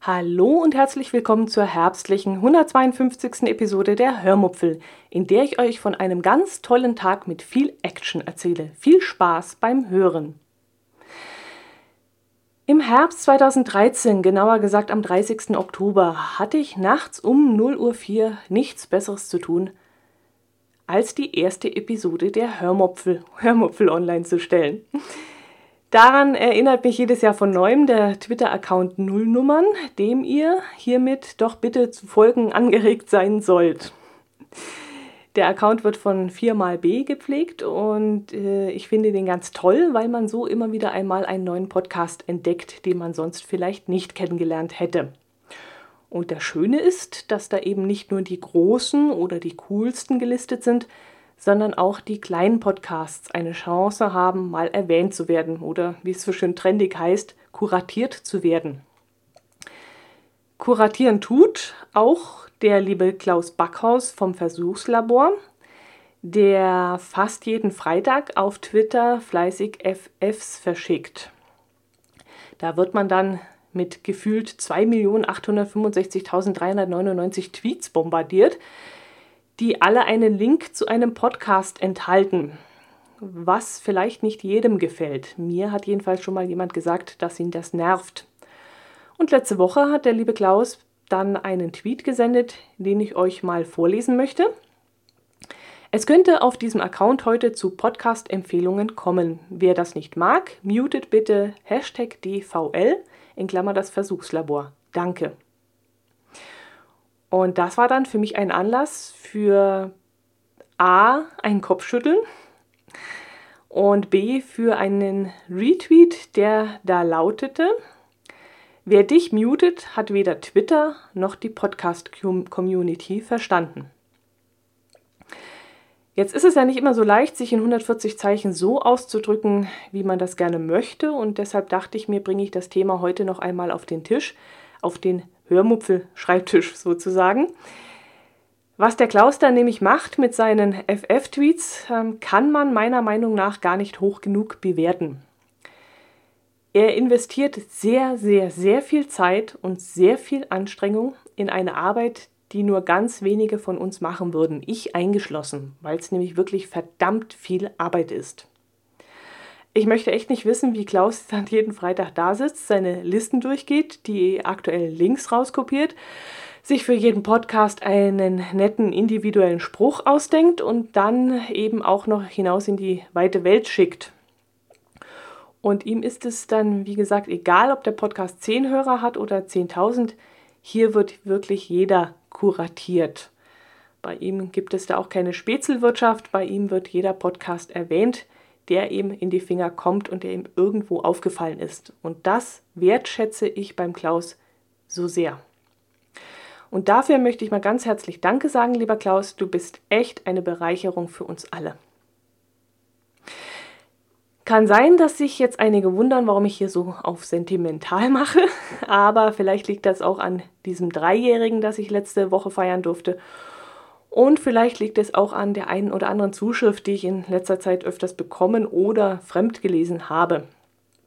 Hallo und herzlich willkommen zur herbstlichen 152. Episode der Hörmupfel, in der ich euch von einem ganz tollen Tag mit viel Action erzähle. Viel Spaß beim Hören. Im Herbst 2013, genauer gesagt am 30. Oktober, hatte ich nachts um 0.04 Uhr nichts Besseres zu tun, als die erste Episode der Hörmupfel, Hörmupfel online zu stellen. Daran erinnert mich jedes Jahr von neuem der Twitter-Account Nullnummern, dem ihr hiermit doch bitte zu folgen angeregt sein sollt. Der Account wird von 4xB gepflegt und äh, ich finde den ganz toll, weil man so immer wieder einmal einen neuen Podcast entdeckt, den man sonst vielleicht nicht kennengelernt hätte. Und das Schöne ist, dass da eben nicht nur die großen oder die coolsten gelistet sind, sondern auch die kleinen Podcasts eine Chance haben, mal erwähnt zu werden oder, wie es so schön trendig heißt, kuratiert zu werden. Kuratieren tut auch der liebe Klaus Backhaus vom Versuchslabor, der fast jeden Freitag auf Twitter fleißig FFs verschickt. Da wird man dann mit gefühlt 2.865.399 Tweets bombardiert, die alle einen Link zu einem Podcast enthalten, was vielleicht nicht jedem gefällt. Mir hat jedenfalls schon mal jemand gesagt, dass ihn das nervt. Und letzte Woche hat der liebe Klaus dann einen Tweet gesendet, den ich euch mal vorlesen möchte. Es könnte auf diesem Account heute zu Podcast-Empfehlungen kommen. Wer das nicht mag, mutet bitte Hashtag DVL in Klammer das Versuchslabor. Danke. Und das war dann für mich ein Anlass für A, ein Kopfschütteln und B, für einen Retweet, der da lautete, wer dich mutet, hat weder Twitter noch die Podcast-Community verstanden. Jetzt ist es ja nicht immer so leicht, sich in 140 Zeichen so auszudrücken, wie man das gerne möchte. Und deshalb dachte ich mir, bringe ich das Thema heute noch einmal auf den Tisch, auf den Hörmupfel-Schreibtisch sozusagen. Was der Klaus dann nämlich macht mit seinen FF-Tweets, ähm, kann man meiner Meinung nach gar nicht hoch genug bewerten. Er investiert sehr, sehr, sehr viel Zeit und sehr viel Anstrengung in eine Arbeit, die nur ganz wenige von uns machen würden, ich eingeschlossen, weil es nämlich wirklich verdammt viel Arbeit ist. Ich möchte echt nicht wissen, wie Klaus dann jeden Freitag da sitzt, seine Listen durchgeht, die aktuellen Links rauskopiert, sich für jeden Podcast einen netten individuellen Spruch ausdenkt und dann eben auch noch hinaus in die weite Welt schickt. Und ihm ist es dann, wie gesagt, egal, ob der Podcast 10 Hörer hat oder 10.000. Hier wird wirklich jeder kuratiert. Bei ihm gibt es da auch keine Spätzelwirtschaft. Bei ihm wird jeder Podcast erwähnt, der ihm in die Finger kommt und der ihm irgendwo aufgefallen ist. Und das wertschätze ich beim Klaus so sehr. Und dafür möchte ich mal ganz herzlich Danke sagen, lieber Klaus. Du bist echt eine Bereicherung für uns alle. Kann sein, dass sich jetzt einige wundern, warum ich hier so auf sentimental mache, aber vielleicht liegt das auch an diesem Dreijährigen, das ich letzte Woche feiern durfte und vielleicht liegt es auch an der einen oder anderen Zuschrift, die ich in letzter Zeit öfters bekommen oder fremd gelesen habe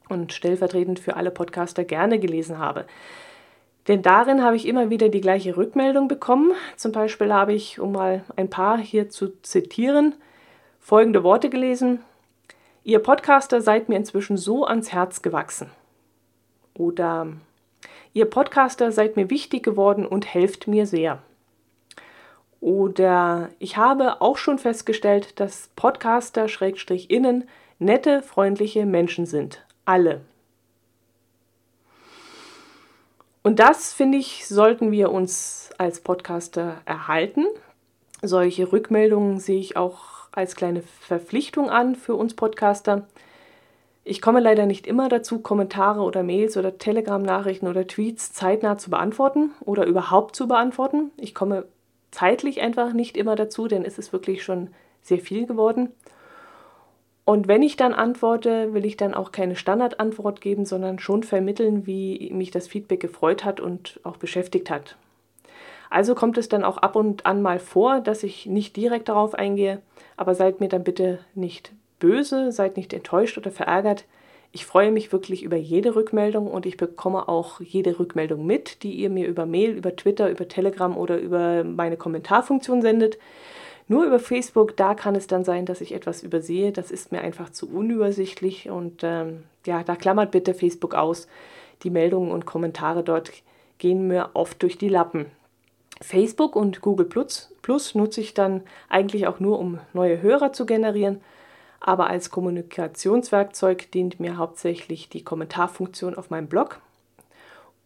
und stellvertretend für alle Podcaster gerne gelesen habe. Denn darin habe ich immer wieder die gleiche Rückmeldung bekommen. Zum Beispiel habe ich, um mal ein paar hier zu zitieren, folgende Worte gelesen. Ihr Podcaster seid mir inzwischen so ans Herz gewachsen. Oder Ihr Podcaster seid mir wichtig geworden und helft mir sehr. Oder ich habe auch schon festgestellt, dass Podcaster Schrägstrich innen nette, freundliche Menschen sind. Alle. Und das, finde ich, sollten wir uns als Podcaster erhalten. Solche Rückmeldungen sehe ich auch als kleine Verpflichtung an für uns Podcaster. Ich komme leider nicht immer dazu, Kommentare oder Mails oder Telegram-Nachrichten oder Tweets zeitnah zu beantworten oder überhaupt zu beantworten. Ich komme zeitlich einfach nicht immer dazu, denn es ist wirklich schon sehr viel geworden. Und wenn ich dann antworte, will ich dann auch keine Standardantwort geben, sondern schon vermitteln, wie mich das Feedback gefreut hat und auch beschäftigt hat. Also kommt es dann auch ab und an mal vor, dass ich nicht direkt darauf eingehe, aber seid mir dann bitte nicht böse, seid nicht enttäuscht oder verärgert. Ich freue mich wirklich über jede Rückmeldung und ich bekomme auch jede Rückmeldung mit, die ihr mir über Mail, über Twitter, über Telegram oder über meine Kommentarfunktion sendet. Nur über Facebook, da kann es dann sein, dass ich etwas übersehe. Das ist mir einfach zu unübersichtlich und ähm, ja, da klammert bitte Facebook aus. Die Meldungen und Kommentare dort gehen mir oft durch die Lappen. Facebook und Google Plus, Plus nutze ich dann eigentlich auch nur, um neue Hörer zu generieren. Aber als Kommunikationswerkzeug dient mir hauptsächlich die Kommentarfunktion auf meinem Blog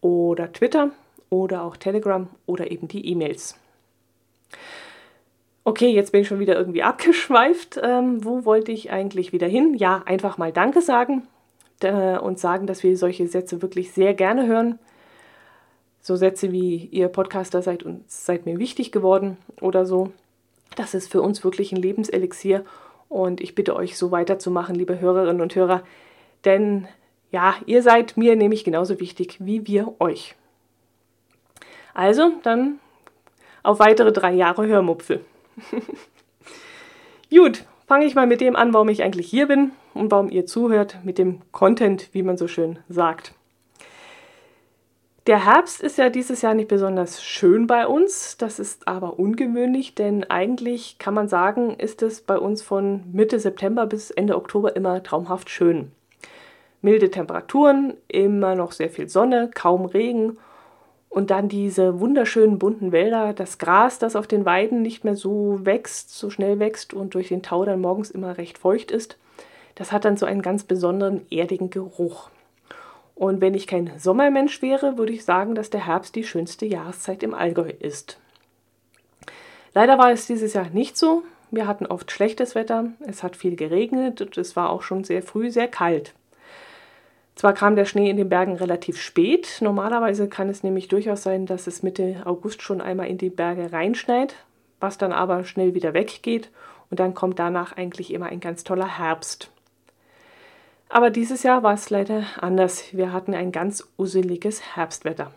oder Twitter oder auch Telegram oder eben die E-Mails. Okay, jetzt bin ich schon wieder irgendwie abgeschweift. Ähm, wo wollte ich eigentlich wieder hin? Ja, einfach mal Danke sagen äh, und sagen, dass wir solche Sätze wirklich sehr gerne hören so Sätze wie ihr Podcaster seid uns seid mir wichtig geworden oder so. Das ist für uns wirklich ein Lebenselixier und ich bitte euch so weiterzumachen, liebe Hörerinnen und Hörer, denn ja, ihr seid mir nämlich genauso wichtig wie wir euch. Also, dann auf weitere drei Jahre Hörmupfel. Gut, fange ich mal mit dem an, warum ich eigentlich hier bin und warum ihr zuhört, mit dem Content, wie man so schön sagt. Der Herbst ist ja dieses Jahr nicht besonders schön bei uns. Das ist aber ungewöhnlich, denn eigentlich kann man sagen, ist es bei uns von Mitte September bis Ende Oktober immer traumhaft schön. Milde Temperaturen, immer noch sehr viel Sonne, kaum Regen und dann diese wunderschönen bunten Wälder, das Gras, das auf den Weiden nicht mehr so wächst, so schnell wächst und durch den Tau dann morgens immer recht feucht ist. Das hat dann so einen ganz besonderen erdigen Geruch. Und wenn ich kein Sommermensch wäre, würde ich sagen, dass der Herbst die schönste Jahreszeit im Allgäu ist. Leider war es dieses Jahr nicht so. Wir hatten oft schlechtes Wetter, es hat viel geregnet und es war auch schon sehr früh sehr kalt. Zwar kam der Schnee in den Bergen relativ spät, normalerweise kann es nämlich durchaus sein, dass es Mitte August schon einmal in die Berge reinschneit, was dann aber schnell wieder weggeht und dann kommt danach eigentlich immer ein ganz toller Herbst. Aber dieses Jahr war es leider anders. Wir hatten ein ganz useliges Herbstwetter.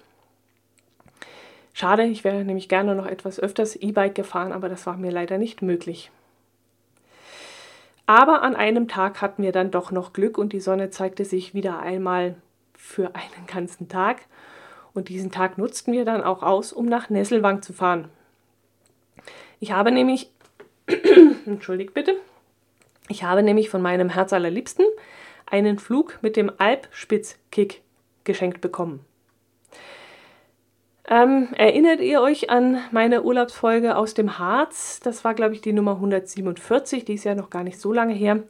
Schade, ich wäre nämlich gerne noch etwas öfters E-Bike gefahren, aber das war mir leider nicht möglich. Aber an einem Tag hatten wir dann doch noch Glück und die Sonne zeigte sich wieder einmal für einen ganzen Tag. Und diesen Tag nutzten wir dann auch aus, um nach Nesselwang zu fahren. Ich habe nämlich, entschuldigt bitte, ich habe nämlich von meinem Herz allerliebsten einen Flug mit dem Alpspitzkick geschenkt bekommen. Ähm, erinnert ihr euch an meine Urlaubsfolge aus dem Harz? Das war, glaube ich, die Nummer 147, die ist ja noch gar nicht so lange her.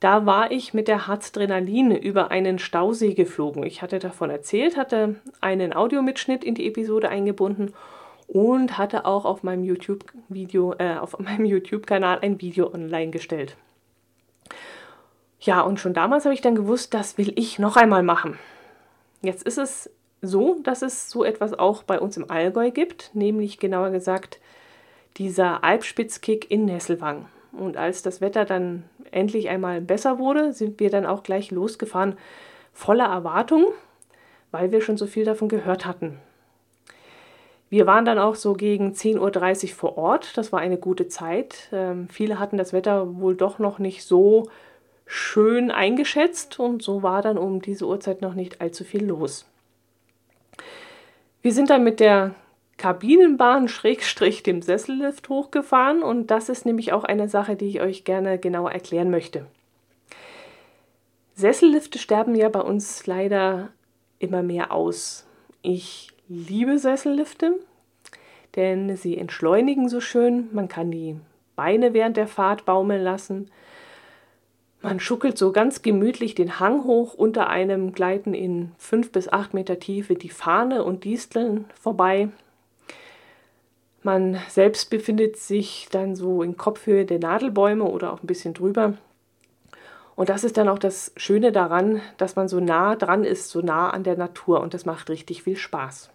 Da war ich mit der Harzdrenalin über einen Stausee geflogen. Ich hatte davon erzählt, hatte einen Audiomitschnitt in die Episode eingebunden und hatte auch auf meinem YouTube-Video, äh, auf meinem YouTube-Kanal ein Video online gestellt. Ja, und schon damals habe ich dann gewusst, das will ich noch einmal machen. Jetzt ist es so, dass es so etwas auch bei uns im Allgäu gibt, nämlich genauer gesagt dieser Alpspitzkick in Nesselwang. Und als das Wetter dann endlich einmal besser wurde, sind wir dann auch gleich losgefahren, voller Erwartung, weil wir schon so viel davon gehört hatten. Wir waren dann auch so gegen 10.30 Uhr vor Ort. Das war eine gute Zeit. Ähm, viele hatten das Wetter wohl doch noch nicht so schön eingeschätzt und so war dann um diese Uhrzeit noch nicht allzu viel los. Wir sind dann mit der Kabinenbahn Schrägstrich dem Sessellift hochgefahren und das ist nämlich auch eine Sache, die ich euch gerne genauer erklären möchte. Sessellifte sterben ja bei uns leider immer mehr aus. Ich liebe Sessellifte, denn sie entschleunigen so schön, man kann die Beine während der Fahrt baumeln lassen, man schuckelt so ganz gemütlich den Hang hoch, unter einem gleiten in fünf bis acht Meter Tiefe die Fahne und Disteln vorbei. Man selbst befindet sich dann so in Kopfhöhe der Nadelbäume oder auch ein bisschen drüber. Und das ist dann auch das Schöne daran, dass man so nah dran ist, so nah an der Natur und das macht richtig viel Spaß.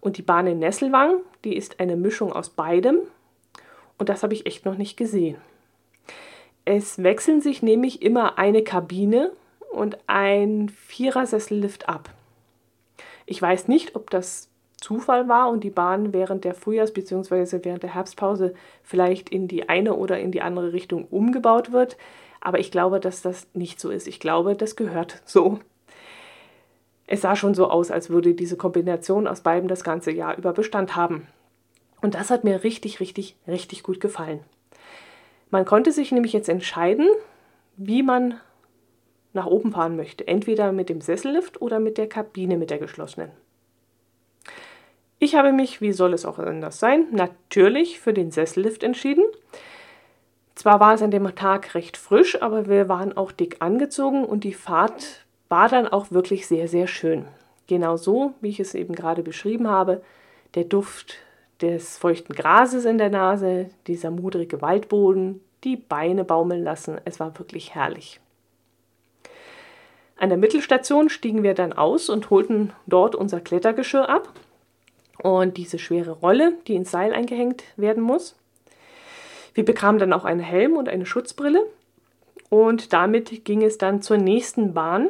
Und die Bahn in Nesselwang, die ist eine Mischung aus beidem und das habe ich echt noch nicht gesehen. Es wechseln sich nämlich immer eine Kabine und ein Vierersessellift ab. Ich weiß nicht, ob das Zufall war und die Bahn während der Frühjahrs- bzw. während der Herbstpause vielleicht in die eine oder in die andere Richtung umgebaut wird. Aber ich glaube, dass das nicht so ist. Ich glaube, das gehört so. Es sah schon so aus, als würde diese Kombination aus beiden das ganze Jahr über Bestand haben. Und das hat mir richtig, richtig, richtig gut gefallen. Man konnte sich nämlich jetzt entscheiden, wie man nach oben fahren möchte. Entweder mit dem Sessellift oder mit der Kabine mit der geschlossenen. Ich habe mich, wie soll es auch anders sein, natürlich für den Sessellift entschieden. Zwar war es an dem Tag recht frisch, aber wir waren auch dick angezogen und die Fahrt war dann auch wirklich sehr, sehr schön. Genau so, wie ich es eben gerade beschrieben habe. Der Duft des feuchten Grases in der Nase, dieser mudrige Waldboden, die Beine baumeln lassen. Es war wirklich herrlich. An der Mittelstation stiegen wir dann aus und holten dort unser Klettergeschirr ab und diese schwere Rolle, die ins Seil eingehängt werden muss. Wir bekamen dann auch einen Helm und eine Schutzbrille und damit ging es dann zur nächsten Bahn.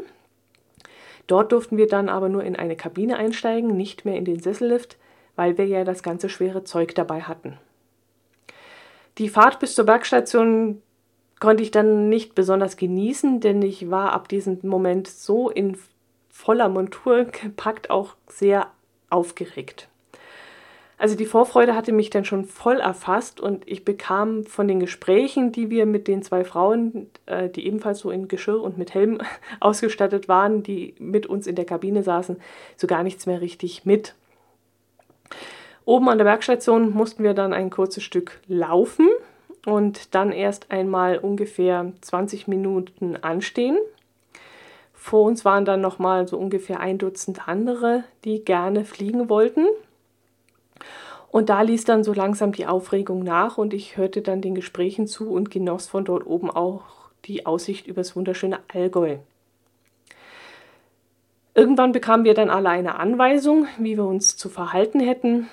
Dort durften wir dann aber nur in eine Kabine einsteigen, nicht mehr in den Sessellift, weil wir ja das ganze schwere Zeug dabei hatten. Die Fahrt bis zur Bergstation konnte ich dann nicht besonders genießen, denn ich war ab diesem Moment so in voller Montur gepackt, auch sehr aufgeregt. Also die Vorfreude hatte mich dann schon voll erfasst und ich bekam von den Gesprächen, die wir mit den zwei Frauen, äh, die ebenfalls so in Geschirr und mit Helm ausgestattet waren, die mit uns in der Kabine saßen, so gar nichts mehr richtig mit. Oben an der Bergstation mussten wir dann ein kurzes Stück laufen und dann erst einmal ungefähr 20 Minuten anstehen. Vor uns waren dann noch mal so ungefähr ein Dutzend andere, die gerne fliegen wollten. Und da ließ dann so langsam die Aufregung nach und ich hörte dann den Gesprächen zu und genoss von dort oben auch die Aussicht über das wunderschöne Allgäu. Irgendwann bekamen wir dann alle eine Anweisung, wie wir uns zu verhalten hätten.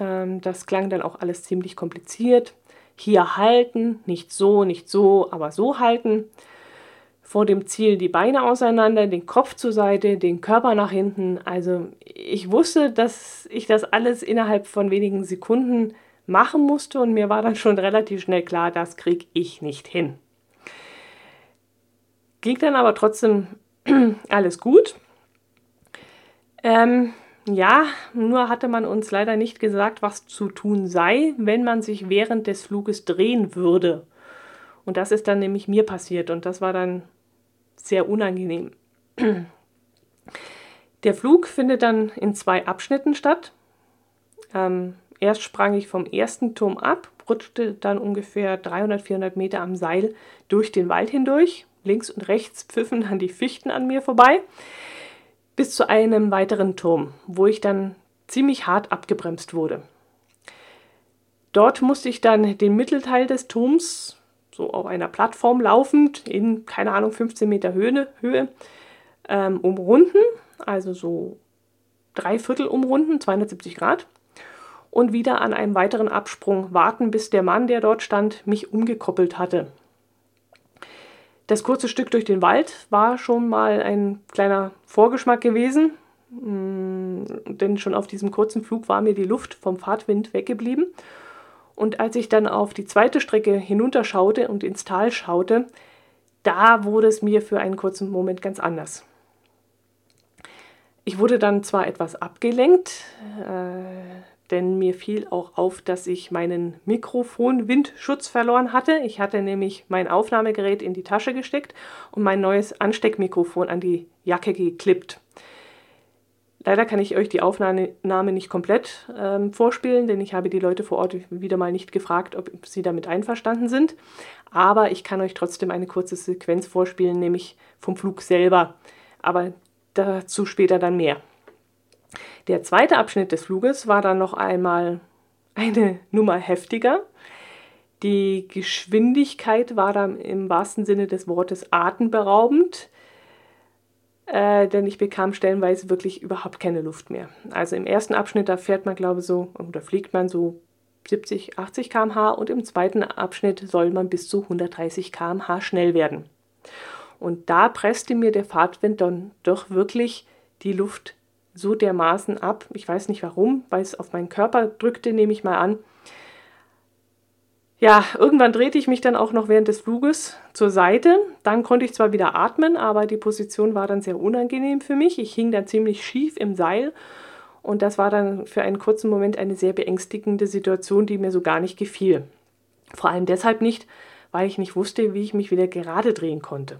Ähm, das klang dann auch alles ziemlich kompliziert. Hier halten, nicht so, nicht so, aber so halten vor dem Ziel die Beine auseinander, den Kopf zur Seite, den Körper nach hinten. Also ich wusste, dass ich das alles innerhalb von wenigen Sekunden machen musste und mir war dann schon relativ schnell klar, das kriege ich nicht hin. Ging dann aber trotzdem alles gut. Ähm, ja, nur hatte man uns leider nicht gesagt, was zu tun sei, wenn man sich während des Fluges drehen würde. Und das ist dann nämlich mir passiert und das war dann sehr unangenehm. Der Flug findet dann in zwei Abschnitten statt. Ähm, erst sprang ich vom ersten Turm ab, rutschte dann ungefähr 300, 400 Meter am Seil durch den Wald hindurch. Links und rechts pfiffen dann die Fichten an mir vorbei, bis zu einem weiteren Turm, wo ich dann ziemlich hart abgebremst wurde. Dort musste ich dann den Mittelteil des Turms so auf einer Plattform laufend in, keine Ahnung, 15 Meter Höhe, Höhe ähm, umrunden, also so drei Viertel umrunden, 270 Grad, und wieder an einem weiteren Absprung warten, bis der Mann, der dort stand, mich umgekoppelt hatte. Das kurze Stück durch den Wald war schon mal ein kleiner Vorgeschmack gewesen, mm, denn schon auf diesem kurzen Flug war mir die Luft vom Fahrtwind weggeblieben und als ich dann auf die zweite Strecke hinunterschaute und ins Tal schaute, da wurde es mir für einen kurzen Moment ganz anders. Ich wurde dann zwar etwas abgelenkt, äh, denn mir fiel auch auf, dass ich meinen Mikrofon-Windschutz verloren hatte. Ich hatte nämlich mein Aufnahmegerät in die Tasche gesteckt und mein neues Ansteckmikrofon an die Jacke geklippt. Leider kann ich euch die Aufnahme nicht komplett ähm, vorspielen, denn ich habe die Leute vor Ort wieder mal nicht gefragt, ob sie damit einverstanden sind. Aber ich kann euch trotzdem eine kurze Sequenz vorspielen, nämlich vom Flug selber. Aber dazu später dann mehr. Der zweite Abschnitt des Fluges war dann noch einmal eine Nummer heftiger. Die Geschwindigkeit war dann im wahrsten Sinne des Wortes atemberaubend äh, denn ich bekam stellenweise wirklich überhaupt keine Luft mehr. Also im ersten Abschnitt, da fährt man, glaube ich, so, oder fliegt man so 70, 80 km/h und im zweiten Abschnitt soll man bis zu 130 km/h schnell werden. Und da presste mir der Fahrtwind dann doch wirklich die Luft so dermaßen ab. Ich weiß nicht warum, weil es auf meinen Körper drückte, nehme ich mal an. Ja, irgendwann drehte ich mich dann auch noch während des Fluges zur Seite. Dann konnte ich zwar wieder atmen, aber die Position war dann sehr unangenehm für mich. Ich hing dann ziemlich schief im Seil und das war dann für einen kurzen Moment eine sehr beängstigende Situation, die mir so gar nicht gefiel. Vor allem deshalb nicht, weil ich nicht wusste, wie ich mich wieder gerade drehen konnte.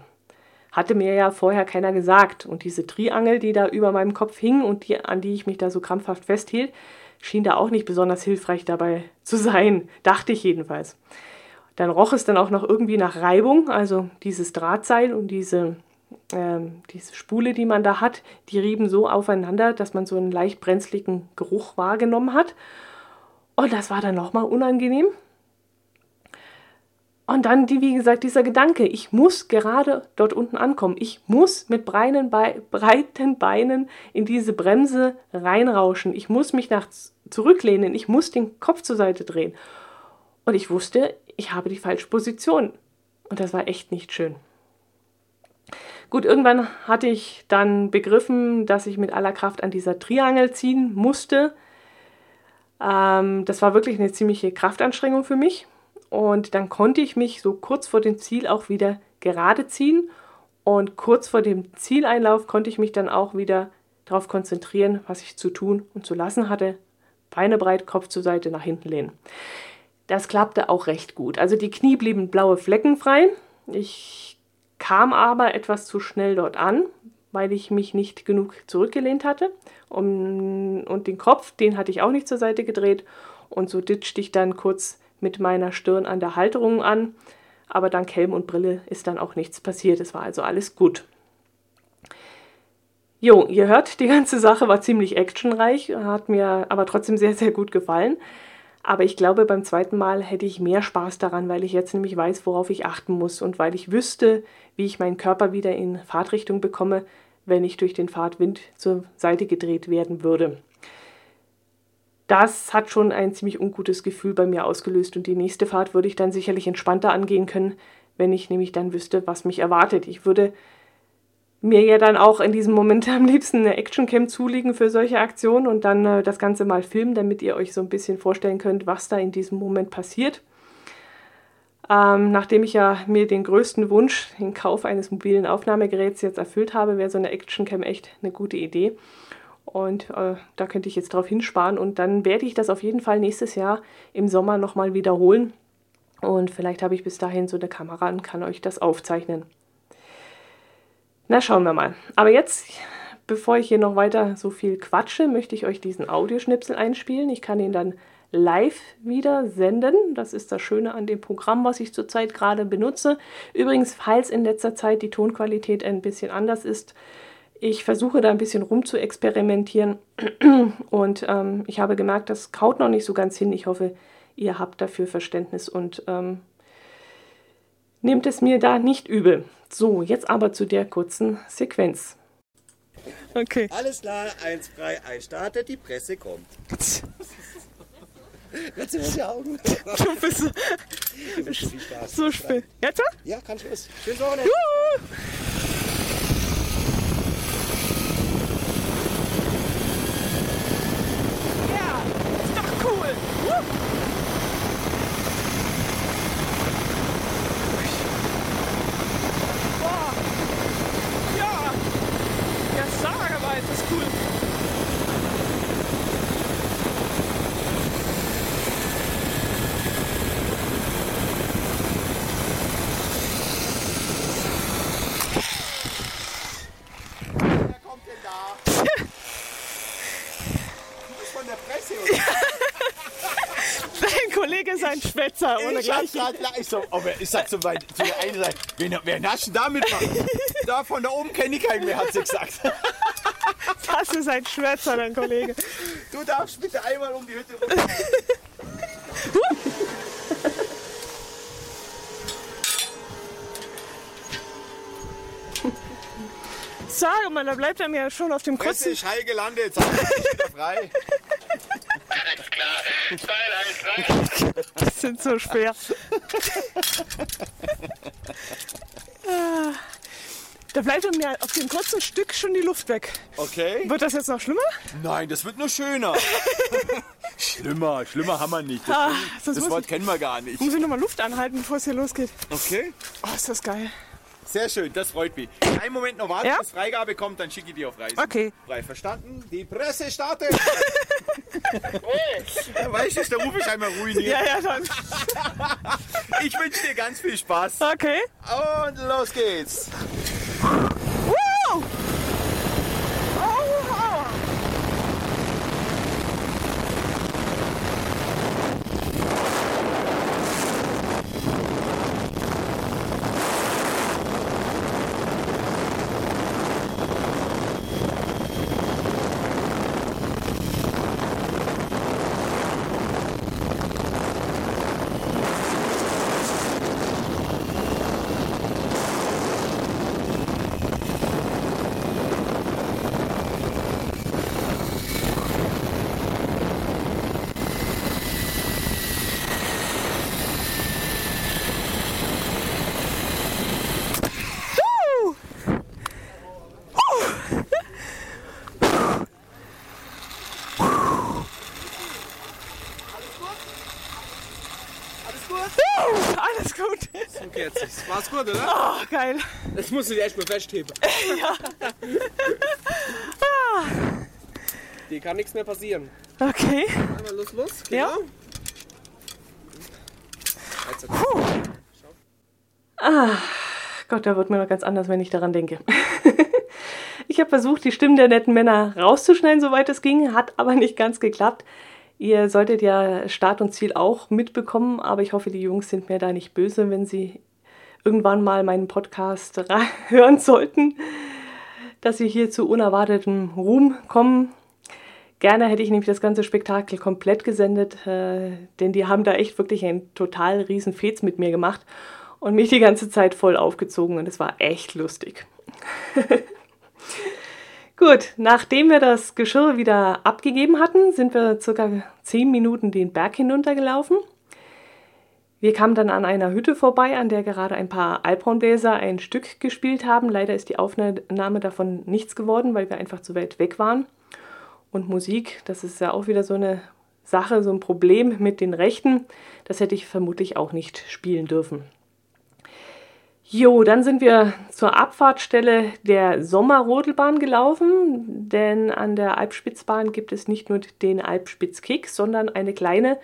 Hatte mir ja vorher keiner gesagt. Und diese Triangel, die da über meinem Kopf hing und die, an die ich mich da so krampfhaft festhielt, schien da auch nicht besonders hilfreich dabei zu sein, dachte ich jedenfalls. Dann roch es dann auch noch irgendwie nach Reibung, also dieses Drahtseil und diese, äh, diese Spule, die man da hat, die rieben so aufeinander, dass man so einen leicht brenzligen Geruch wahrgenommen hat. Und das war dann nochmal unangenehm. Und dann, die, wie gesagt, dieser Gedanke, ich muss gerade dort unten ankommen. Ich muss mit breiten, Beinen in diese Bremse reinrauschen. Ich muss mich nach zurücklehnen. Ich muss den Kopf zur Seite drehen. Und ich wusste, ich habe die falsche Position. Und das war echt nicht schön. Gut, irgendwann hatte ich dann begriffen, dass ich mit aller Kraft an dieser Triangel ziehen musste. Ähm, das war wirklich eine ziemliche Kraftanstrengung für mich. Und dann konnte ich mich so kurz vor dem Ziel auch wieder gerade ziehen. Und kurz vor dem Zieleinlauf konnte ich mich dann auch wieder darauf konzentrieren, was ich zu tun und zu lassen hatte. Beine breit, Kopf zur Seite, nach hinten lehnen. Das klappte auch recht gut. Also die Knie blieben blaue Flecken frei. Ich kam aber etwas zu schnell dort an, weil ich mich nicht genug zurückgelehnt hatte. und den Kopf, den hatte ich auch nicht zur Seite gedreht. Und so ditchte ich dann kurz mit meiner Stirn an der Halterung an. Aber dank Helm und Brille ist dann auch nichts passiert. Es war also alles gut. Jo, ihr hört, die ganze Sache war ziemlich actionreich, hat mir aber trotzdem sehr, sehr gut gefallen. Aber ich glaube, beim zweiten Mal hätte ich mehr Spaß daran, weil ich jetzt nämlich weiß, worauf ich achten muss und weil ich wüsste, wie ich meinen Körper wieder in Fahrtrichtung bekomme, wenn ich durch den Fahrtwind zur Seite gedreht werden würde das hat schon ein ziemlich ungutes Gefühl bei mir ausgelöst und die nächste Fahrt würde ich dann sicherlich entspannter angehen können, wenn ich nämlich dann wüsste, was mich erwartet. Ich würde mir ja dann auch in diesem Moment am liebsten eine Actioncam zulegen für solche Aktionen und dann äh, das Ganze mal filmen, damit ihr euch so ein bisschen vorstellen könnt, was da in diesem Moment passiert. Ähm, nachdem ich ja mir den größten Wunsch, den Kauf eines mobilen Aufnahmegeräts jetzt erfüllt habe, wäre so eine Actioncam echt eine gute Idee. Und äh, da könnte ich jetzt drauf hinsparen. Und dann werde ich das auf jeden Fall nächstes Jahr im Sommer nochmal wiederholen. Und vielleicht habe ich bis dahin so eine Kamera und kann euch das aufzeichnen. Na, schauen wir mal. Aber jetzt, bevor ich hier noch weiter so viel quatsche, möchte ich euch diesen Audioschnipsel einspielen. Ich kann ihn dann live wieder senden. Das ist das Schöne an dem Programm, was ich zurzeit gerade benutze. Übrigens, falls in letzter Zeit die Tonqualität ein bisschen anders ist, ich versuche da ein bisschen rum zu experimentieren und ähm, ich habe gemerkt, das kaut noch nicht so ganz hin. Ich hoffe, ihr habt dafür Verständnis und ähm, nehmt es mir da nicht übel. So, jetzt aber zu der kurzen Sequenz. Okay. Alles klar, eins frei, eins startet, die Presse kommt. Jetzt sind die Augen. Du bist so, so spät. Jetzt? Ja, kann ich los. Schönes Wochenende. Juhu. Schwätzer ohne ich gleich. Ich, so, oh, ich sag so weit zu der einen Seite, wen, wen hast du damit gemacht? Da von da oben kenne ich keinen mehr, hat sie gesagt. Das ist ein Schwätzer, dein Kollege. Du darfst bitte einmal um die Hütte rum. Sag mal, da bleibt er mir schon auf dem Kotzen. ist heil gelandet, sag ich wieder frei. Alles klar, 2, 1, 3. Die sind so schwer. Da bleibt mir auf dem kurzen Stück schon die Luft weg. Okay. Wird das jetzt noch schlimmer? Nein, das wird nur schöner. schlimmer, schlimmer haben wir nicht. Das, Ah, das, muss Wort kennen wir gar nicht. Muss ich nochmal Luft anhalten, bevor es hier losgeht. Okay. Oh, ist das geil. Sehr schön, das freut mich. Einen Moment noch warten, Ja? bis Freigabe kommt, dann schicke ich die auf Reisen. Okay. Frei verstanden? Die Presse startet. ja, weißt du, da rufe ich einmal ruiniert. Ja, ja, dann. Ich wünsche dir ganz viel Spaß. Okay. Und los geht's. Wow! Oh, oh. Woo! Alles gut? Woo! Alles gut. Okay, jetzt war's gut, oder? Oh, geil. Das musst du dir erstmal festheben. Dir kann nichts mehr passieren. Okay. Einmal los, los. Ja. Genau. Jetzt, Gott, da wird mir noch ganz anders, wenn ich daran denke. ich habe versucht, die Stimmen der netten Männer rauszuschneiden, soweit es ging, hat aber nicht ganz geklappt. Ihr solltet ja Start und Ziel auch mitbekommen, aber ich hoffe, die Jungs sind mir da nicht böse, wenn sie irgendwann mal meinen Podcast hören sollten, dass sie hier zu unerwartetem Ruhm kommen. Gerne hätte ich nämlich das ganze Spektakel komplett gesendet, äh, denn die haben da echt wirklich einen total riesen Fez mit mir gemacht und mich die ganze Zeit voll aufgezogen und es war echt lustig. Gut, nachdem wir das Geschirr wieder abgegeben hatten, sind wir circa 10 Minuten den Berg hinuntergelaufen. Wir kamen dann an einer Hütte vorbei, an der gerade ein paar Alphornbläser ein Stück gespielt haben. Leider ist die Aufnahme davon nichts geworden, weil wir einfach zu weit weg waren. Und Musik, das ist ja auch wieder so eine Sache, so ein Problem mit den Rechten. Das hätte ich vermutlich auch nicht spielen dürfen. Jo, dann sind wir zur Abfahrtstelle der Sommerrodelbahn gelaufen, denn an der Alpspitzbahn gibt es nicht nur den Alpspitzkick, sondern eine kleine,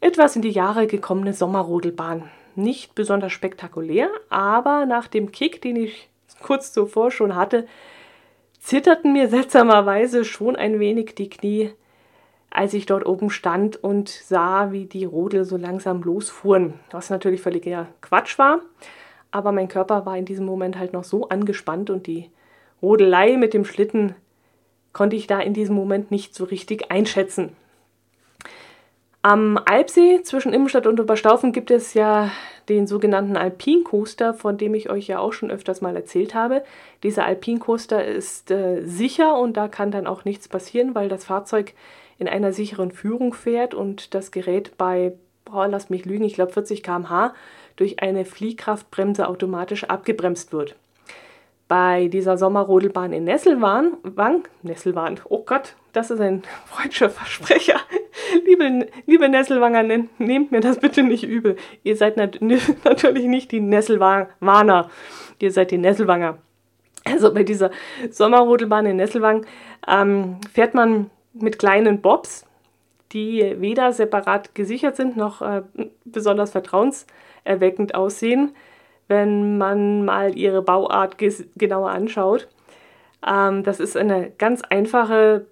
etwas in die Jahre gekommene Sommerrodelbahn. Nicht besonders spektakulär, aber nach dem Kick, den ich kurz zuvor schon hatte, zitterten mir seltsamerweise schon ein wenig die Knie, als ich dort oben stand und sah, wie die Rodel so langsam losfuhren. Was natürlich völliger Quatsch war, aber mein Körper war in diesem Moment halt noch so angespannt und die Rodelei mit dem Schlitten konnte ich da in diesem Moment nicht so richtig einschätzen. Am Alpsee zwischen Immenstadt und Oberstaufen gibt es ja den sogenannten Alpincoaster, von dem ich euch ja auch schon öfters mal erzählt habe. Dieser Alpincoaster ist äh, sicher und da kann dann auch nichts passieren, weil das Fahrzeug in einer sicheren Führung fährt und das Gerät bei, oh, lass mich lügen, ich glaube 40 km/h durch eine Fliehkraftbremse automatisch abgebremst wird. Bei dieser Sommerrodelbahn in Nesselwang, Wang, oh Gott, das ist ein freudscher Versprecher. Liebe, liebe Nesselwanger, ne- nehmt mir das bitte nicht übel. Ihr seid nat natürlich nicht die Nesselwanger, ihr seid die Nesselwanger. Also bei dieser Sommerrodelbahn in Nesselwang ähm, fährt man mit kleinen Bobs, die weder separat gesichert sind noch äh, besonders vertrauenserweckend aussehen, wenn man mal ihre Bauart genauer anschaut. Ähm, das ist eine ganz einfache,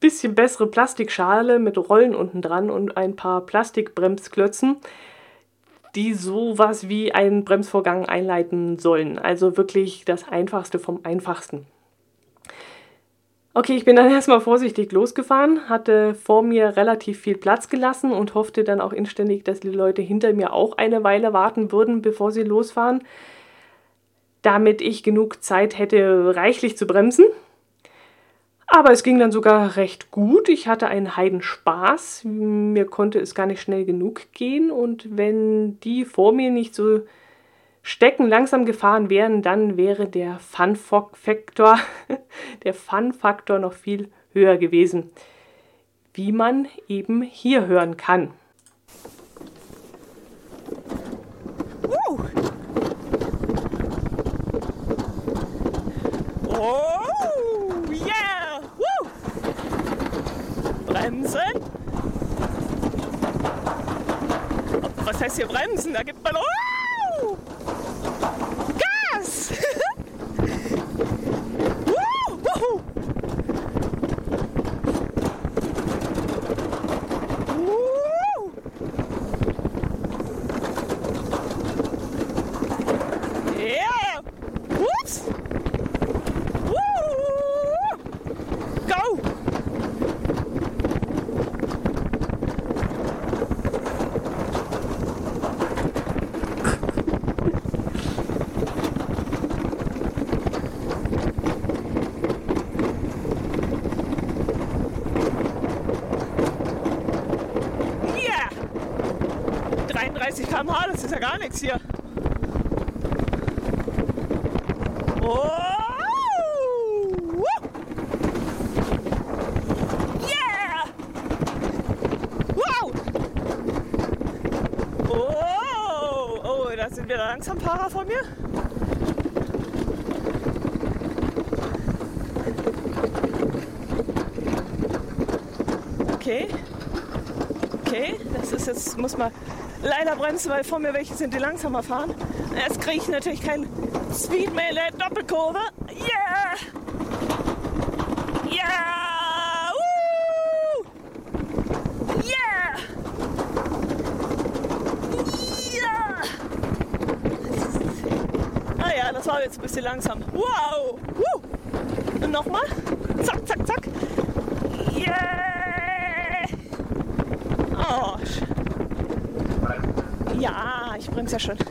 bisschen bessere Plastikschale mit Rollen unten dran und ein paar Plastikbremsklötzen, die sowas wie einen Bremsvorgang einleiten sollen. Also wirklich das Einfachste vom Einfachsten. Okay, ich bin dann erstmal vorsichtig losgefahren, hatte vor mir relativ viel Platz gelassen und hoffte dann auch inständig, dass die Leute hinter mir auch eine Weile warten würden, bevor sie losfahren, damit ich genug Zeit hätte, reichlich zu bremsen. Aber es ging dann sogar recht gut. Ich hatte einen Heidenspaß. Mir konnte es gar nicht schnell genug gehen. Und wenn die vor mir nicht so Stecken langsam gefahren wären, dann wäre der Fun-Faktor der Fun-Faktor noch viel höher gewesen, wie man eben hier hören kann. Oh, yeah! Bremsen. Was heißt hier bremsen? Da gibt man. Oh! Gas! Yeah! Whoops! 33 km/h, das ist ja gar nichts hier. Oh! Yeah! Wow! Oh! Oh, da sind wieder langsam Fahrer vor mir. Okay. Okay, das ist jetzt, muss man leider bremsen, weil vor mir welche sind, die langsamer fahren. Jetzt kriege ich natürlich kein Speed mehr in der Doppelkurve. Yeah! Yeah! Woo! Yeah! Yeah! Ah ja, das war jetzt ein bisschen langsam. Wow! Woo! Und nochmal. Zack, zack, zack. Yeah! Oh. sch- Ja, ich bremse ja schon.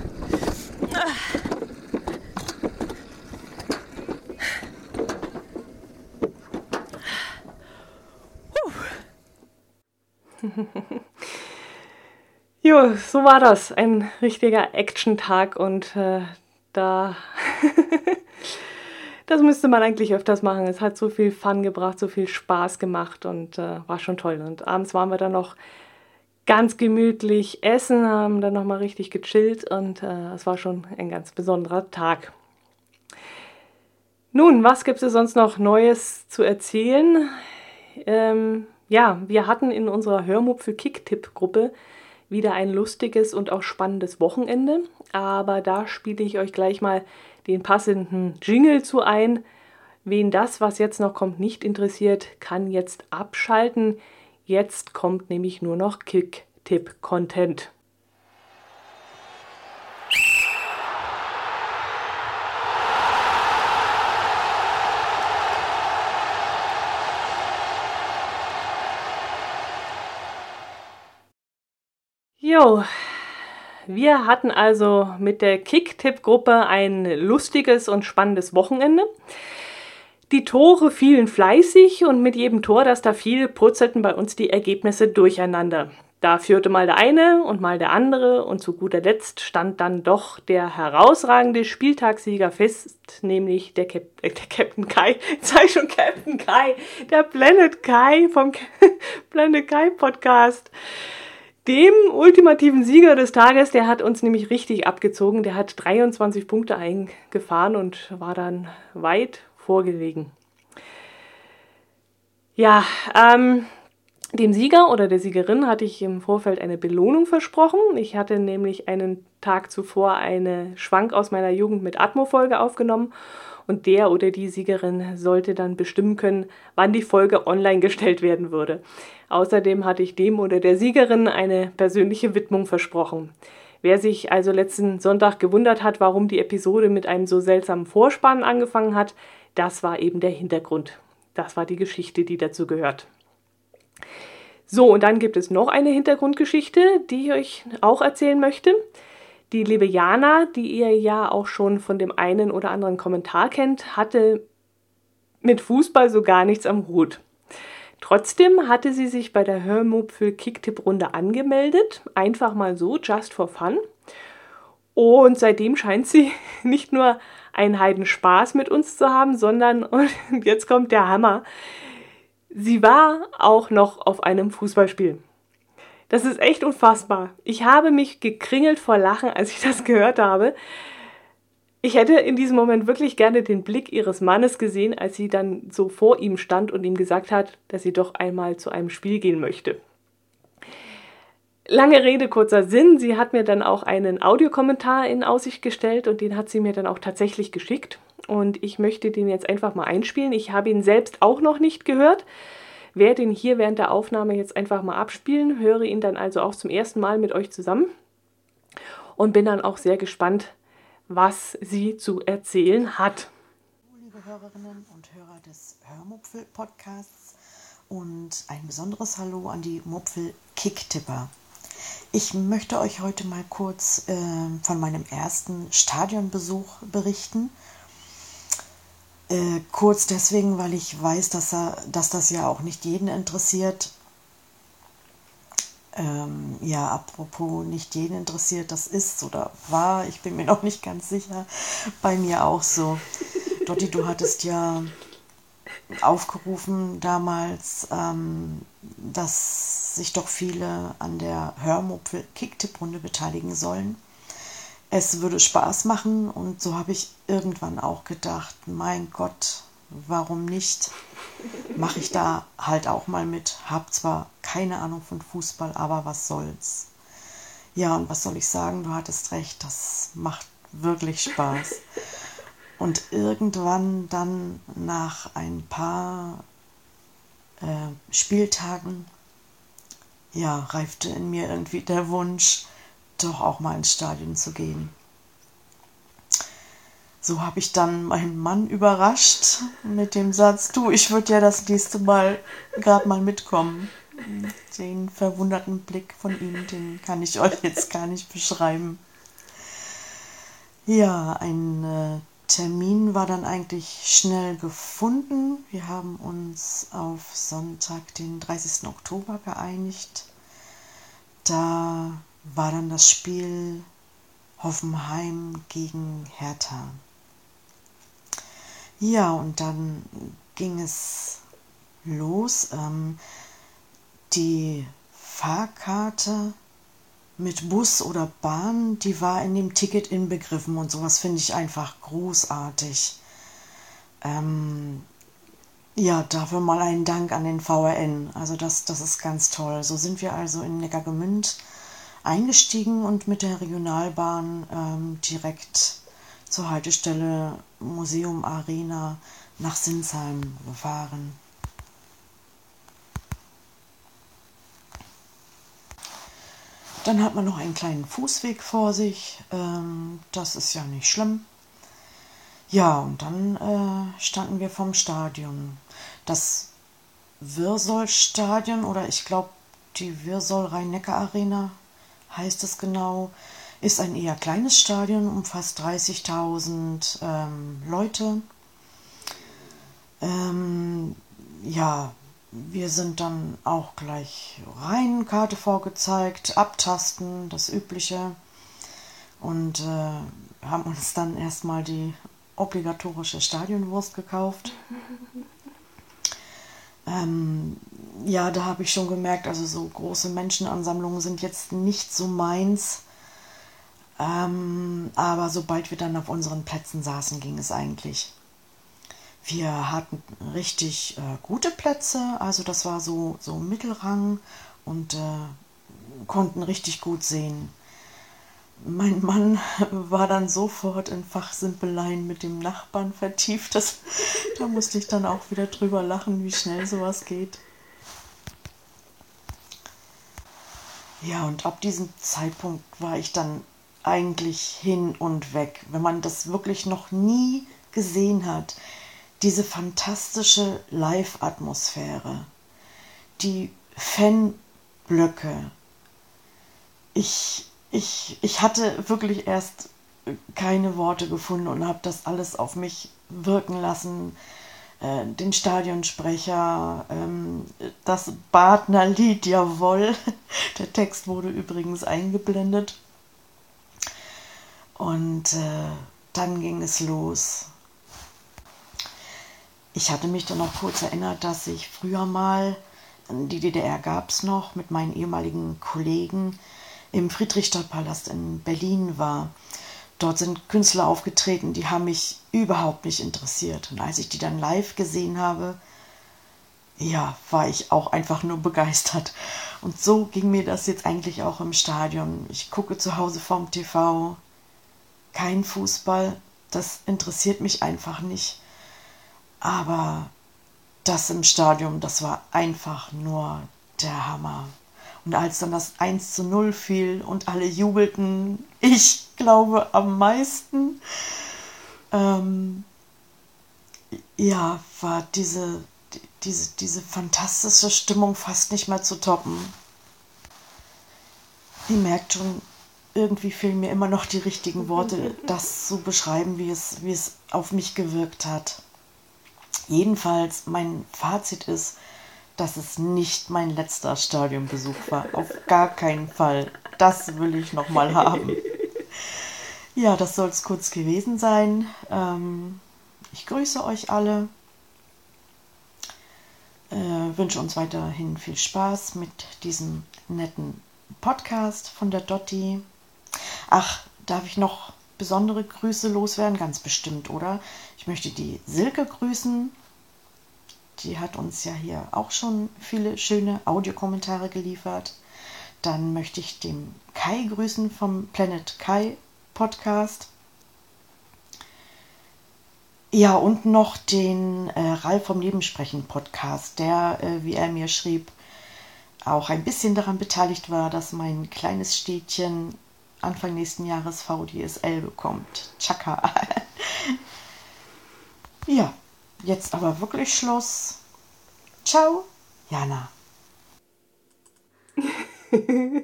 Jo, so war das. Ein richtiger Action-Tag und äh, da. das müsste man eigentlich öfters machen. Es hat so viel Fun gebracht, so viel Spaß gemacht und äh, war schon toll. Und abends waren wir dann noch ganz gemütlich essen, haben dann nochmal richtig gechillt und äh, es war schon ein ganz besonderer Tag. Nun, was gibt es sonst noch Neues zu erzählen? Ähm, ja, wir hatten in unserer Hörmupfel-Kick-Tipp-Gruppe wieder ein lustiges und auch spannendes Wochenende. Aber da spiele ich euch gleich mal den passenden Jingle zu ein. Wen das, was jetzt noch kommt, nicht interessiert, kann jetzt abschalten. Jetzt kommt nämlich nur noch Kick-Tipp-Content. Jo, wir hatten also mit der Kick-Tipp-Gruppe ein lustiges und spannendes Wochenende. Die Tore fielen fleißig und mit jedem Tor, das da fiel, purzelten bei uns die Ergebnisse durcheinander. Da führte mal der eine und mal der andere und zu guter Letzt stand dann doch der herausragende Spieltagssieger fest, nämlich der, Cap äh, der Captain Kai, ich schon Captain Kai, der Planet Kai vom Planet Kai Podcast. Dem ultimativen Sieger des Tages, der hat uns nämlich richtig abgezogen. Der hat 23 Punkte eingefahren und war dann weit vorgelegen. Ja, ähm, dem Sieger oder der Siegerin hatte ich im Vorfeld eine Belohnung versprochen. Ich hatte nämlich einen Tag zuvor eine Schwank aus meiner Jugend mit Atmo-Folge aufgenommen und der oder die Siegerin sollte dann bestimmen können, wann die Folge online gestellt werden würde. Außerdem hatte ich dem oder der Siegerin eine persönliche Widmung versprochen. Wer sich also letzten Sonntag gewundert hat, warum die Episode mit einem so seltsamen Vorspann angefangen hat, das war eben der Hintergrund. Das war die Geschichte, die dazu gehört. So, und dann gibt es noch eine Hintergrundgeschichte, die ich euch auch erzählen möchte. Die liebe Jana, die ihr ja auch schon von dem einen oder anderen Kommentar kennt, hatte mit Fußball so gar nichts am Hut. Trotzdem hatte sie sich bei der Hörmupfel Kicktipp-Runde angemeldet, einfach mal so, just for fun. Und seitdem scheint sie nicht nur einen Heidenspaß mit uns zu haben, sondern, und jetzt kommt der Hammer, sie war auch noch auf einem Fußballspiel. Das ist echt unfassbar. Ich habe mich gekringelt vor Lachen, als ich das gehört habe. Ich hätte in diesem Moment wirklich gerne den Blick ihres Mannes gesehen, als sie dann so vor ihm stand und ihm gesagt hat, dass sie doch einmal zu einem Spiel gehen möchte. Lange Rede, kurzer Sinn. Sie hat mir dann auch einen Audiokommentar in Aussicht gestellt und den hat sie mir dann auch tatsächlich geschickt. Und ich möchte den jetzt einfach mal einspielen. Ich habe ihn selbst auch noch nicht gehört. Werde ihn hier während der Aufnahme jetzt einfach mal abspielen, höre ihn dann also auch zum ersten Mal mit euch zusammen und bin dann auch sehr gespannt, was sie zu erzählen hat. Liebe Hörerinnen und Hörer des Hörmupfel-Podcasts und ein besonderes Hallo an die Mupfel-Kicktipper. Ich möchte euch heute mal kurz äh, von meinem ersten Stadionbesuch berichten. Äh, kurz deswegen, weil ich weiß, dass, er, dass das ja auch nicht jeden interessiert. Ähm, ja, apropos nicht jeden interessiert, das ist oder war, ich bin mir noch nicht ganz sicher, bei mir auch so. Dotti, du hattest ja aufgerufen damals, ähm, dass sich doch viele an der Hörmupfel Kicktipp-Runde beteiligen sollen. Es würde Spaß machen und so habe ich irgendwann auch gedacht, mein Gott, warum nicht? Mache ich da halt auch mal mit. Hab zwar keine Ahnung von Fußball, aber was soll's. Ja, und was soll ich sagen? Du hattest recht, das macht wirklich Spaß. Und irgendwann dann nach ein paar äh, Spieltagen, ja, reifte in mir irgendwie der Wunsch, doch auch mal ins Stadion zu gehen. So habe ich dann meinen Mann überrascht mit dem Satz, du, ich würde ja das nächste Mal gerade mal mitkommen. Den verwunderten Blick von ihm, den kann ich euch jetzt gar nicht beschreiben. Ja, ein äh, Termin war dann eigentlich schnell gefunden. Wir haben uns auf Sonntag, den 30. Oktober geeinigt. Da war dann das Spiel Hoffenheim gegen Hertha. Ja, und dann ging es los. Ähm, die Fahrkarte mit Bus oder Bahn, die war in dem Ticket inbegriffen und sowas finde ich einfach großartig. Ähm, ja, dafür mal einen Dank an den VRN. Also das, das ist ganz toll. So sind wir also in Neckargemünd eingestiegen und mit der Regionalbahn ähm, direkt zur Haltestelle Museum Arena nach Sinsheim gefahren. Dann hat man noch einen kleinen Fußweg vor sich. Ähm, das ist ja nicht schlimm. Ja, und dann äh, standen wir vom Stadion. Das Wirsol-Stadion oder ich glaube die Wirsol-Rhein-Neckar-Arena heißt es genau, ist ein eher kleines Stadion, umfasst 30.000 ähm, Leute. Ähm, ja, wir sind dann auch gleich rein, Karte vorgezeigt, abtasten, das Übliche. Und äh, haben uns dann erstmal die obligatorische Stadionwurst gekauft. Ähm, ja, da habe ich schon gemerkt, also so große Menschenansammlungen sind jetzt nicht so meins. Ähm, aber sobald wir dann auf unseren Plätzen saßen, ging es eigentlich. Wir hatten richtig äh, gute Plätze, also das war so, so Mittelrang und äh, konnten richtig gut sehen. Mein Mann war dann sofort in Fachsimpeleien mit dem Nachbarn vertieft. Das, da musste ich dann auch wieder drüber lachen, wie schnell sowas geht. Ja, und ab diesem Zeitpunkt war ich dann eigentlich hin und weg. Wenn man das wirklich noch nie gesehen hat, diese fantastische Live-Atmosphäre, die Fanblöcke. Ich, ich, ich hatte wirklich erst keine Worte gefunden und habe das alles auf mich wirken lassen. Äh, den Stadionsprecher, ähm, das Badner Lied, jawohl. Der Text wurde übrigens eingeblendet. Und äh, dann ging es los. Ich hatte mich dann noch kurz erinnert, dass ich früher mal, die DDR gab es noch, mit meinen ehemaligen Kollegen im Friedrichstadtpalast in Berlin war. Dort sind Künstler aufgetreten, die haben mich überhaupt nicht interessiert. Und als ich die dann live gesehen habe, ja, war ich auch einfach nur begeistert. Und so ging mir das jetzt eigentlich auch im Stadion. Ich gucke zu Hause vorm TV, kein Fußball, das interessiert mich einfach nicht. Aber das im Stadion, das war einfach nur der Hammer. Und als dann das 1 zu 0 fiel und alle jubelten, ich glaube am meisten, ähm, ja, war diese, diese, diese fantastische Stimmung fast nicht mehr zu toppen. Ihr merkt schon, irgendwie fehlen mir immer noch die richtigen Worte, das zu beschreiben, wie es, wie es auf mich gewirkt hat. Jedenfalls, mein Fazit ist, dass es nicht mein letzter Stadionbesuch war. Auf gar keinen Fall. Das will ich nochmal haben. Ja, das soll es kurz gewesen sein. Ähm, ich grüße euch alle. Äh, wünsche uns weiterhin viel Spaß mit diesem netten Podcast von der Dotti. Ach, darf ich noch besondere Grüße loswerden? Ganz bestimmt, oder? Ich möchte die Silke grüßen. Die hat uns ja hier auch schon viele schöne Audiokommentare geliefert. Dann möchte ich dem Kai grüßen vom Planet Kai Podcast. Ja, und noch den äh, Ralf vom Nebensprechen Podcast, der, äh, wie er mir schrieb, auch ein bisschen daran beteiligt war, dass mein kleines Städtchen Anfang nächsten Jahres VDSL bekommt. Chaka. ja, jetzt aber wirklich Schluss. Ciao, Jana.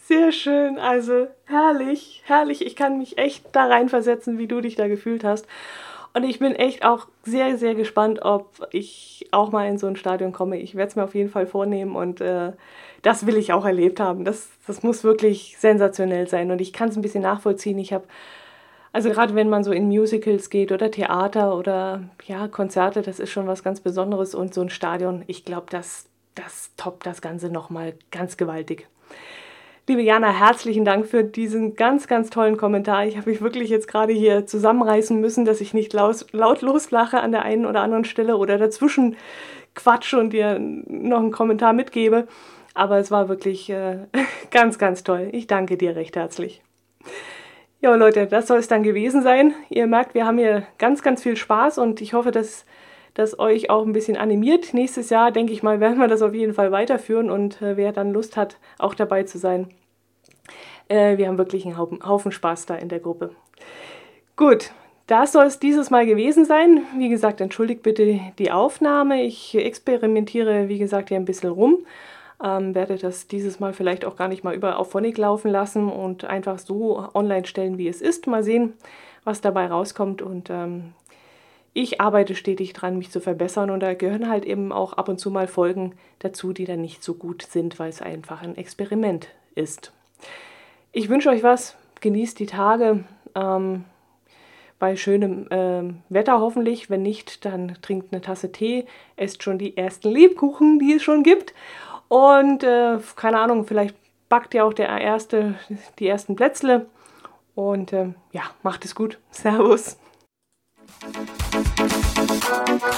Sehr schön, also herrlich, herrlich. Ich kann mich echt da reinversetzen, wie du dich da gefühlt hast. Und ich bin echt auch sehr, sehr gespannt, ob ich auch mal in so ein Stadion komme. Ich werde es mir auf jeden Fall vornehmen und äh, das will ich auch erlebt haben. Das, das muss wirklich sensationell sein und ich kann es ein bisschen nachvollziehen. Ich habe, also gerade wenn man so in Musicals geht oder Theater oder ja, Konzerte, das ist schon was ganz Besonderes und so ein Stadion, ich glaube, das, das toppt das Ganze nochmal ganz gewaltig. Liebe Jana, herzlichen Dank für diesen ganz, ganz tollen Kommentar. Ich habe mich wirklich jetzt gerade hier zusammenreißen müssen, dass ich nicht laut, laut loslache an der einen oder anderen Stelle oder dazwischen quatsche und dir noch einen Kommentar mitgebe. Aber es war wirklich äh, ganz, ganz toll. Ich danke dir recht herzlich. Ja, Leute, das soll es dann gewesen sein. Ihr merkt, wir haben hier ganz, ganz viel Spaß und ich hoffe, dass das euch auch ein bisschen animiert. Nächstes Jahr, denke ich mal, werden wir das auf jeden Fall weiterführen und äh, wer dann Lust hat, auch dabei zu sein. Äh, wir haben wirklich einen Haufen, Haufen Spaß da in der Gruppe. Gut, das soll es dieses Mal gewesen sein. Wie gesagt, entschuldigt bitte die Aufnahme. Ich experimentiere, wie gesagt, hier ein bisschen rum ähm, werde das dieses Mal vielleicht auch gar nicht mal über auf Phonic laufen lassen und einfach so online stellen, wie es ist. Mal sehen, was dabei rauskommt. Und ähm, ich arbeite stetig dran, mich zu verbessern. Und da gehören halt eben auch ab und zu mal Folgen dazu, die dann nicht so gut sind, weil es einfach ein Experiment ist. Ich wünsche euch was. Genießt die Tage. Ähm, bei schönem äh, Wetter hoffentlich. Wenn nicht, dann trinkt eine Tasse Tee, esst schon die ersten Lebkuchen, die es schon gibt. Und äh, keine Ahnung, vielleicht backt ja auch der erste, die ersten Plätzle. Und äh, ja, macht es gut. Servus. Musik